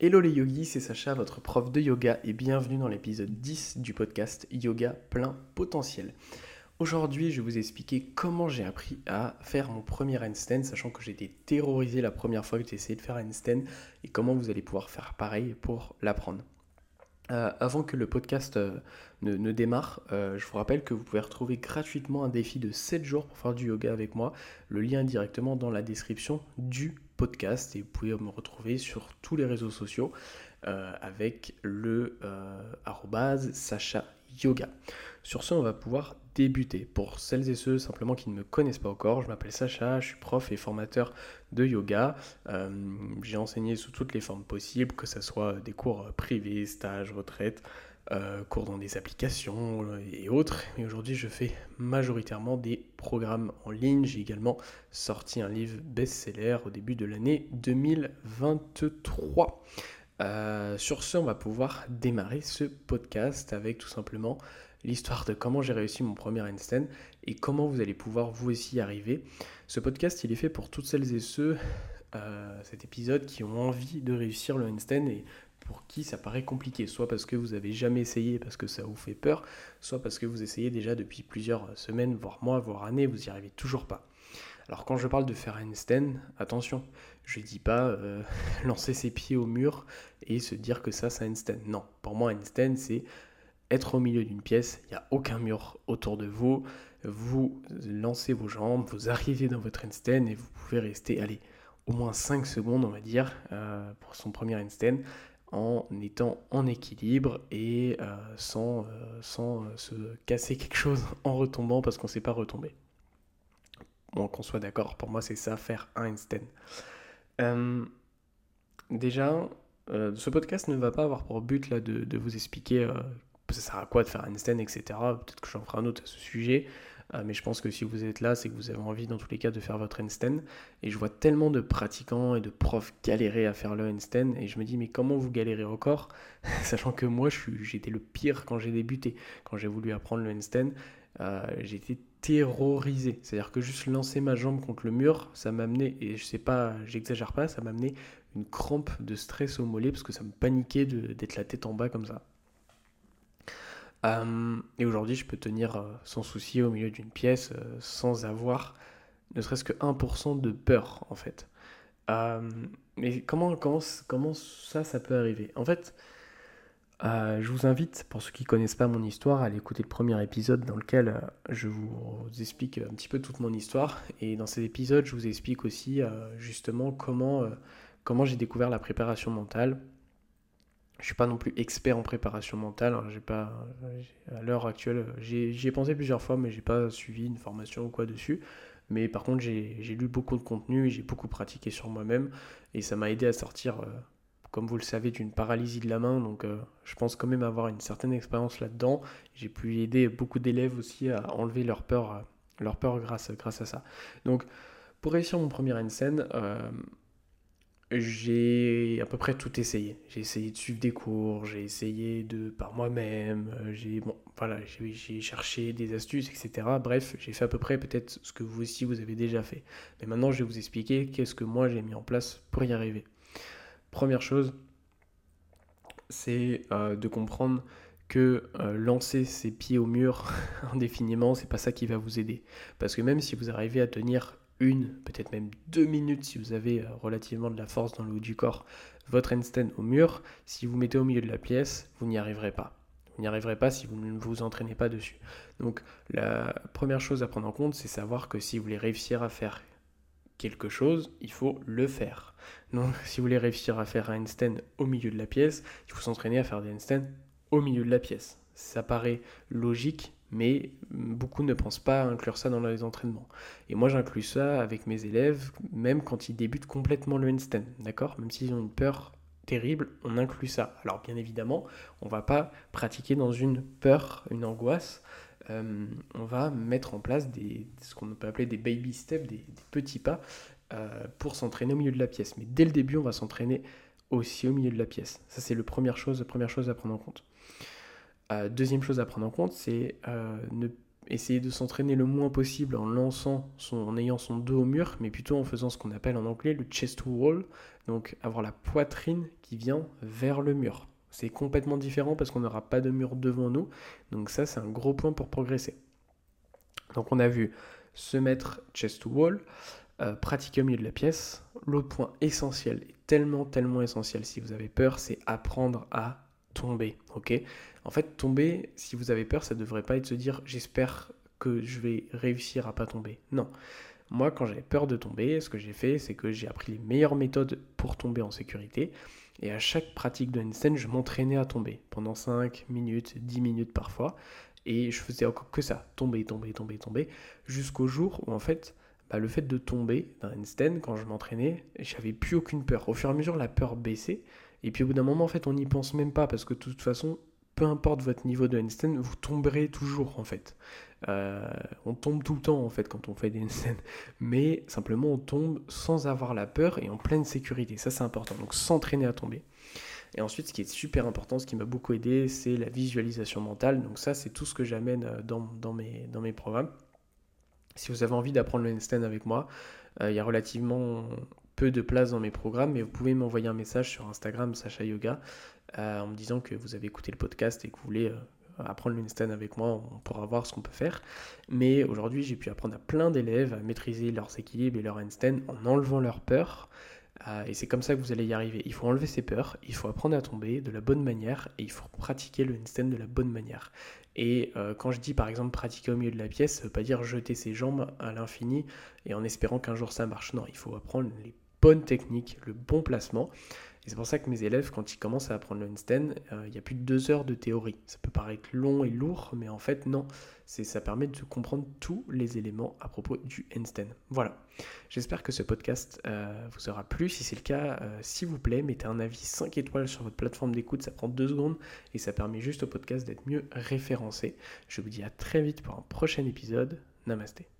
Hello les yogis, c'est Sacha, votre prof de yoga, et bienvenue dans l'épisode 10 du podcast Yoga plein potentiel. Aujourd'hui, je vais vous expliquer comment j'ai appris à faire mon premier handstand, sachant que été terrorisé la première fois que j'ai essayé de faire un handstand, et comment vous allez pouvoir faire pareil pour l'apprendre. Euh, avant que le podcast euh, ne, démarre, euh, je vous rappelle que vous pouvez retrouver gratuitement un défi de 7 jours pour faire du yoga avec moi. Le lien est directement dans la description du podcast et vous pouvez me retrouver sur tous les réseaux sociaux avec le arrobase Sacha Yoga. Sur ce, on va pouvoir débuter. Pour celles et ceux simplement qui ne me connaissent pas encore, je m'appelle Sacha, je suis prof et formateur de yoga. Euh, j'ai enseigné sous toutes les formes possibles, que ce soit des cours privés, stages, retraites, euh, cours dans des applications et autres. Et aujourd'hui, je fais majoritairement des programmes en ligne. J'ai également sorti un livre best-seller au début de l'année 2023. Euh, sur ce, on va pouvoir démarrer ce podcast avec tout simplement l'histoire de comment j'ai réussi mon premier handstand et comment vous allez pouvoir vous aussi y arriver. Ce podcast, il est fait pour toutes celles et ceux, euh, cet épisode, qui ont envie de réussir le handstand et pour qui ça paraît compliqué, soit parce que vous avez jamais essayé parce que ça vous fait peur, soit parce que vous essayez déjà depuis plusieurs semaines, voire mois, voire années, vous n'y arrivez toujours pas. Alors quand je parle de faire handstand, attention, je ne dis pas euh, lancer ses pieds au mur et se dire que ça c'est handstand. Non, pour moi handstand c'est être au milieu d'une pièce, il n'y a aucun mur autour de vous, vous lancez vos jambes, vous arrivez dans votre handstand et vous pouvez rester, allez, au moins 5 secondes, on va dire, euh, pour son premier handstand, en étant en équilibre et euh, sans, sans se casser quelque chose en retombant parce qu'on ne sait pas retomber. Qu'on soit d'accord, pour moi c'est ça, faire un handstand. déjà, ce podcast ne va pas avoir pour but là de, vous expliquer ça sert à quoi de faire handstand, etc. Peut-être que j'en ferai un autre à ce sujet. Euh, mais je pense que si vous êtes là, c'est que vous avez envie dans tous les cas de faire votre handstand. Et je vois tellement de pratiquants et de profs galérer à faire le handstand. Et je me dis, mais comment vous galérez encore Sachant que moi, j'étais le pire quand j'ai débuté. Quand j'ai voulu apprendre le euh, j'étais terrorisé. C'est-à-dire que juste lancer ma jambe contre le mur, ça m'amenait, et je sais pas, j'exagère pas, ça m'amenait une crampe de stress au mollet parce que ça me paniquait d'être la tête en bas comme ça. Euh, et aujourd'hui, je peux tenir euh, sans souci au milieu d'une pièce euh, sans avoir ne serait-ce que 1% de peur, en fait. mais comment, comment, comment ça, ça peut arriver? En fait, je vous invite, pour ceux qui ne connaissent pas mon histoire, à aller écouter le premier épisode dans lequel je vous explique un petit peu toute mon histoire. Et dans cet épisode, je vous explique aussi justement comment, comment j'ai découvert la préparation mentale, je suis pas non plus expert en préparation mentale. Hein. J'ai pas, à l'heure actuelle, j'y ai, pensé plusieurs fois, mais j'ai pas suivi une formation ou quoi dessus. Mais par contre, j'ai lu beaucoup de contenu, j'ai beaucoup pratiqué sur moi-même, et ça m'a aidé à sortir, euh, comme vous le savez, d'une paralysie de la main. Donc, euh, je pense quand même avoir une certaine expérience là-dedans. J'ai pu aider beaucoup d'élèves aussi à enlever leur peur, euh, grâce, grâce à ça. Donc, pour réussir mon premier handstand, j'ai à peu près tout essayé. J'ai essayé de suivre des cours, j'ai essayé de par moi-même, euh, j'ai bon, voilà, j'ai cherché des astuces, etc. Bref, j'ai fait à peu près peut-être ce que vous aussi vous avez déjà fait. Mais maintenant, je vais vous expliquer qu'est-ce que moi j'ai mis en place pour y arriver. Première chose, c'est euh, de comprendre que euh, lancer ses pieds au mur indéfiniment, c'est pas ça qui va vous aider. Parce que même si vous arrivez à tenir une, peut-être même deux minutes si vous avez euh, relativement de la force dans le haut du corps, votre handstand au mur, si vous mettez au milieu de la pièce, vous n'y arriverez pas. Vous n'y arriverez pas si vous ne vous entraînez pas dessus. Donc la première chose à prendre en compte, c'est savoir que si vous voulez réussir à faire quelque chose, il faut le faire. Donc si vous voulez réussir à faire un handstand au milieu de la pièce, il faut s'entraîner à faire des handstands au milieu de la pièce. Ça paraît logique, mais beaucoup ne pensent pas à inclure ça dans les entraînements. Et moi j'inclus ça avec mes élèves, même quand ils débutent complètement le handstand, d'accord? Même s'ils ont une peur terrible, on inclut ça. Alors bien évidemment, on va pas pratiquer dans une peur, une angoisse, euh, on va mettre en place ce qu'on peut appeler des baby steps, des, petits pas, euh, pour s'entraîner au milieu de la pièce. Mais dès le début, on va s'entraîner aussi au milieu de la pièce. Ça c'est la première chose, première chose à prendre en compte. Euh, deuxième chose à prendre en compte, c'est essayer de s'entraîner le moins possible en lançant en ayant son dos au mur, mais plutôt en faisant ce qu'on appelle en anglais le chest wall, donc avoir la poitrine qui vient vers le mur. C'est complètement différent parce qu'on n'aura pas de mur devant nous, donc ça c'est un gros point pour progresser. Donc on a vu se mettre chest wall, euh, pratiquer au milieu de la pièce. L'autre point essentiel, tellement tellement essentiel si vous avez peur, c'est apprendre à tomber, En fait, tomber, si vous avez peur, ça ne devrait pas être se dire j'espère que je vais réussir à pas tomber. Non. Moi, quand j'avais peur de tomber, ce que j'ai fait, c'est que j'ai appris les meilleures méthodes pour tomber en sécurité. Et à chaque pratique de handstand, je m'entraînais à tomber pendant 5 minutes, 10 minutes parfois. Et je faisais encore que ça, tomber, tomber, tomber, tomber, jusqu'au jour où en fait, bah, le fait de tomber d'un handstand, quand je m'entraînais, j'avais plus aucune peur. Au fur et à mesure, la peur baissait. Et puis au bout d'un moment, en fait, on n'y pense même pas parce que de toute façon, peu importe votre niveau de handstand, vous tomberez toujours en fait. Euh, on tombe tout le temps en fait quand on fait des handstands, mais simplement on tombe sans avoir la peur et en pleine sécurité. Ça c'est important. Donc s'entraîner à tomber. Et ensuite, ce qui est super important, ce qui m'a beaucoup aidé, c'est la visualisation mentale. Donc ça, c'est tout ce que j'amène euh, dans, mes programmes. Si vous avez envie d'apprendre le handstand avec moi, euh, il y a relativement peu de place dans mes programmes, mais vous pouvez m'envoyer un message sur Instagram, Sacha Yoga, euh, en me disant que vous avez écouté le podcast et que vous voulez apprendre le handstand avec moi, on pourra voir ce qu'on peut faire. Mais aujourd'hui, j'ai pu apprendre à plein d'élèves à maîtriser leurs équilibres et leur handstand en enlevant leur peur. Euh, et c'est comme ça que vous allez y arriver. Il faut enlever ses peurs, il faut apprendre à tomber de la bonne manière et il faut pratiquer le handstand de la bonne manière. Et euh, quand je dis par exemple pratiquer au milieu de la pièce, ça veut pas dire jeter ses jambes à l'infini et en espérant qu'un jour ça marche. Non, il faut apprendre les bonnes techniques, le bon placement. Et c'est pour ça que mes élèves, quand ils commencent à apprendre le handstand, euh, il y a plus de deux heures de théorie. Ça peut paraître long et lourd, mais en fait, non. C'est, ça permet de comprendre tous les éléments à propos du handstand. Voilà. J'espère que ce podcast euh, vous aura plu. Si c'est le cas, euh, s'il vous plaît, mettez un avis 5 étoiles sur votre plateforme d'écoute. Ça prend deux secondes et ça permet juste au podcast d'être mieux référencé. Je vous dis à très vite pour un prochain épisode. Namasté.